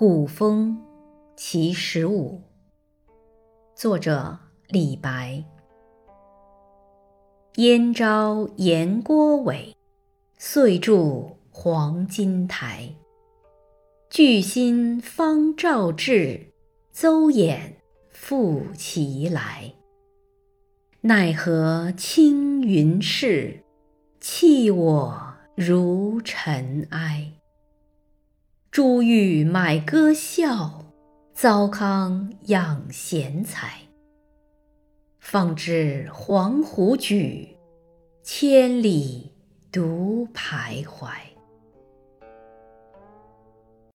古风其十五，作者李白。燕昭严郭伟，岁筑黄金台。巨心方照志，邹衍复其来。奈何青云逝，弃我如尘埃。珠玉买歌笑，糟糠养贤才。方知黄鹄举，千里独徘徊。